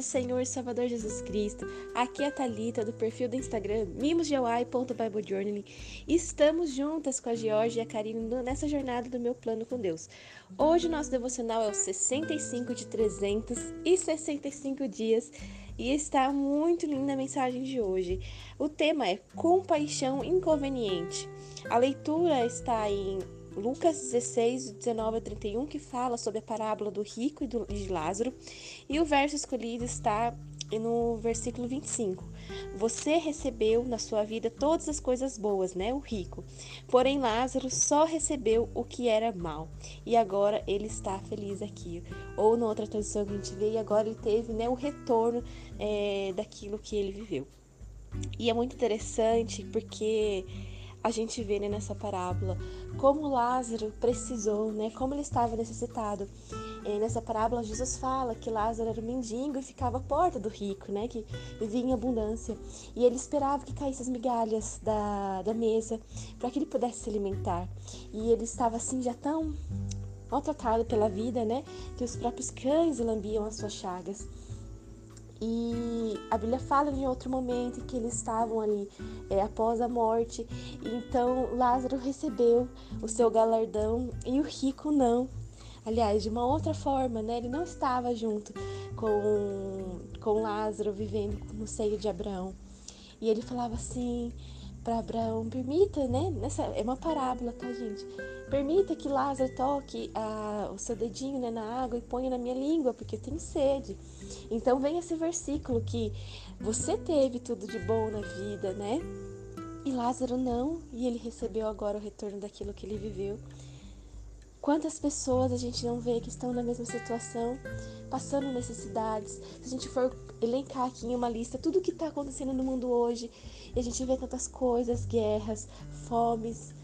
do Senhor e Salvador Jesus Cristo. Aqui é a Thalita do perfil do Instagram mimosgeuai.biblejournaling. Estamos juntas com a Georgia e a Karine nessa jornada do meu plano com Deus. Hoje o nosso devocional é o 65 de 365 dias e está muito linda a mensagem de hoje. O tema é compaixão inconveniente. A leitura está em Lucas 16, 19 a 31, que fala sobre a parábola do rico e do, de Lázaro. E o verso escolhido está no versículo 25. Você recebeu na sua vida todas as coisas boas, né? O rico. Porém, Lázaro só recebeu o que era mal. E agora ele está feliz aqui. Ou na outra tradução que a gente vê, e agora ele teve né, o retorno é, daquilo que ele viveu. E é muito interessante porque a gente vê né, nessa parábola como Lázaro precisou, né, como ele estava necessitado. E nessa parábola, Jesus fala que Lázaro era um mendigo e ficava à porta do rico, né, que vivia em abundância. E ele esperava que caíssem as migalhas da, da mesa para que ele pudesse se alimentar. E ele estava assim já tão maltratado pela vida, né, que os próprios cães lambiam as suas chagas. E a Bíblia fala em outro momento que eles estavam ali é, após a morte. Então Lázaro recebeu o seu galardão e o rico não. Aliás, de uma outra forma, né? Ele não estava junto com, com Lázaro vivendo no seio de Abraão. E ele falava assim: para Abraão, permita, né? Nessa, é uma parábola, tá, gente? Permita que Lázaro toque a, o seu dedinho né, na água e ponha na minha língua, porque eu tenho sede. Então vem esse versículo que você teve tudo de bom na vida, né? E Lázaro não, e ele recebeu agora o retorno daquilo que ele viveu. Quantas pessoas a gente não vê que estão na mesma situação, passando necessidades? Se a gente for elencar aqui em uma lista tudo o que está acontecendo no mundo hoje, e a gente vê tantas coisas, guerras, fomes,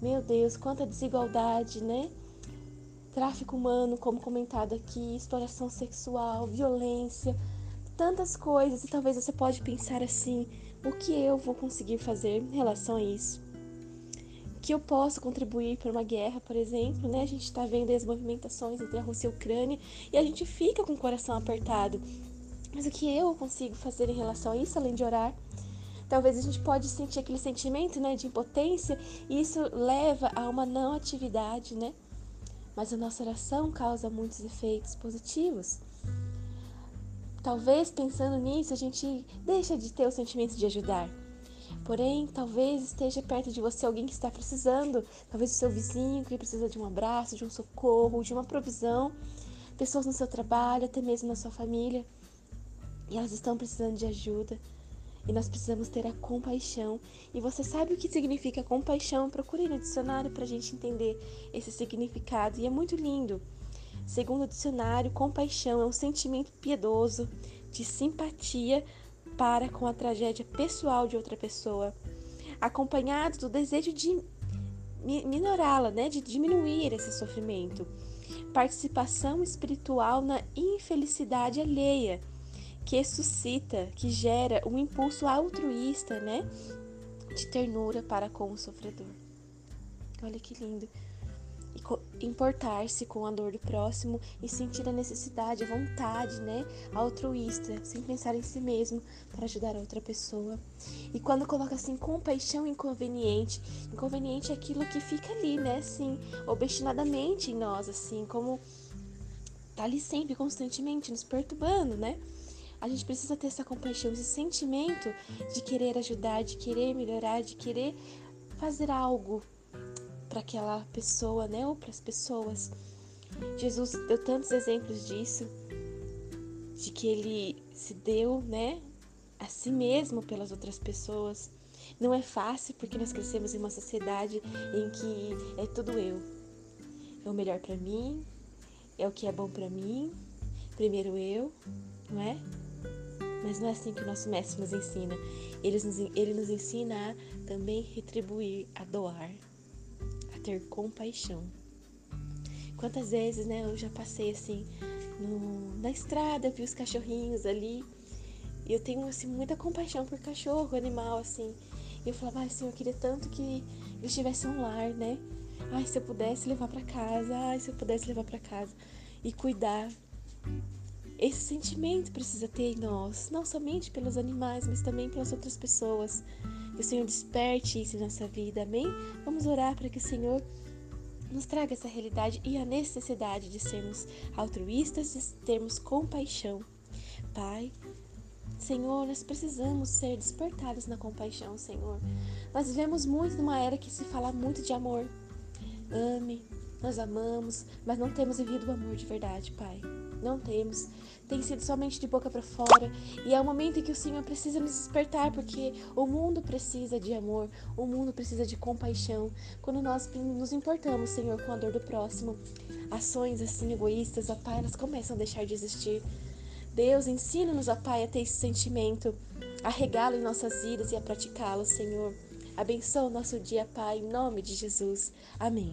meu Deus, quanta desigualdade, né? Tráfico humano, como comentado aqui, exploração sexual, violência, tantas coisas, e talvez você pode pensar assim: o que eu vou conseguir fazer em relação a isso? que eu posso contribuir para uma guerra, por exemplo, né? A gente está vendo as movimentações entre a Rússia e a Ucrânia e a gente fica com o coração apertado. Mas o que eu consigo fazer em relação a isso, além de orar? Talvez a gente pode sentir aquele sentimento, né, de impotência e isso leva a uma não atividade, né? Mas a nossa oração causa muitos efeitos positivos. Talvez pensando nisso a gente deixa de ter o sentimento de ajudar. Porém, talvez esteja perto de você alguém que está precisando, talvez o seu vizinho que precisa de um abraço, de um socorro, de uma provisão, pessoas no seu trabalho, até mesmo na sua família, e elas estão precisando de ajuda. E nós precisamos ter a compaixão. E você sabe o que significa compaixão? Procure no dicionário para a gente entender esse significado. E é muito lindo. Segundo o dicionário, compaixão é um sentimento piedoso de simpatia para com a tragédia pessoal de outra pessoa, acompanhado do desejo de minorá-la, né, de diminuir esse sofrimento. Participação espiritual na infelicidade alheia, que suscita, que gera um impulso altruísta, né, de ternura para com o sofredor. Olha que lindo importar-se com a dor do próximo e sentir a necessidade, a vontade, né, altruísta, sem pensar em si mesmo para ajudar a outra pessoa. E quando coloca assim compaixão inconveniente, inconveniente é aquilo que fica ali, né, assim, obstinadamente em nós, assim, como tá ali sempre constantemente nos perturbando, né? A gente precisa ter essa compaixão, esse sentimento de querer ajudar, de querer melhorar, de querer fazer algo para aquela pessoa, né, ou para as pessoas. Jesus deu tantos exemplos disso, de que ele se deu, né, a si mesmo pelas outras pessoas. Não é fácil porque nós crescemos em uma sociedade em que é tudo eu. É o melhor para mim, é o que é bom para mim, primeiro eu, não é? Mas não é assim que o nosso mestre nos ensina. Ele nos, ele nos ensina a também retribuir, a doar ter compaixão. Quantas vezes, né, eu já passei assim no, na estrada, vi os cachorrinhos ali, e eu tenho assim muita compaixão por cachorro, animal assim. E eu falava, assim, eu queria tanto que eles tivessem um lar, né? Ai, se eu pudesse levar para casa, ai, se eu pudesse levar para casa e cuidar. Esse sentimento precisa ter em nós, não somente pelos animais, mas também pelas outras pessoas. Que o Senhor desperte isso em nossa vida, amém? Vamos orar para que o Senhor nos traga essa realidade e a necessidade de sermos altruístas, de termos compaixão. Pai, Senhor, nós precisamos ser despertados na compaixão, Senhor. Nós vivemos muito numa era que se fala muito de amor. Ame, nós amamos, mas não temos vivido o amor de verdade, Pai. Não temos. Tem sido somente de boca para fora. E é o momento em que o Senhor precisa nos despertar, porque o mundo precisa de amor, o mundo precisa de compaixão. Quando nós nos importamos, Senhor, com a dor do próximo, ações assim egoístas, ó Pai, elas começam a deixar de existir. Deus, ensina-nos, ó Pai, a ter esse sentimento, a regá-lo em nossas vidas e a praticá-lo, Senhor. Abençoa o nosso dia, Pai, em nome de Jesus. Amém.